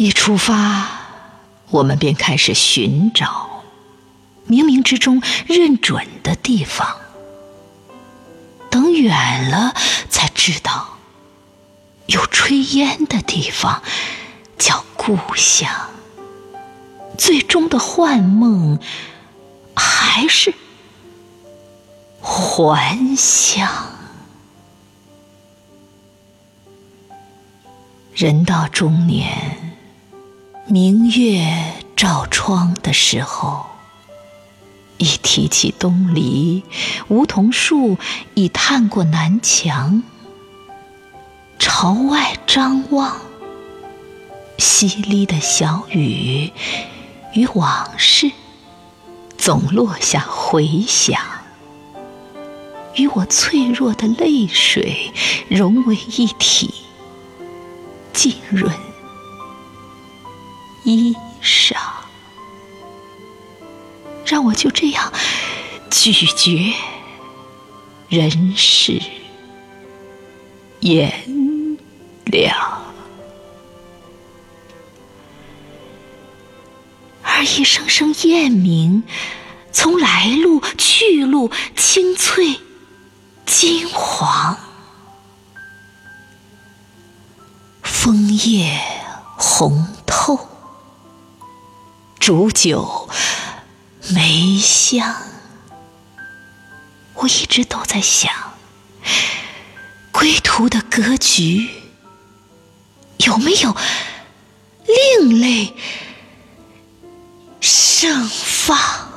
一出发，我们便开始寻找冥冥之中认准的地方。等远了，才知道有炊烟的地方叫故乡。最终的幻梦还是还乡。人到中年，明月照窗的时候，一提起东篱，梧桐树已探过南墙，朝外张望，淅沥的小雨与往事总落下回响，与我脆弱的泪水融为一体。浸润衣裳，让我就这样咀嚼人世炎凉，而一声声雁鸣，从来路、去路、青翠、金黄。枫叶红透，煮酒梅香。我一直都在想，归途的格局有没有另类盛放？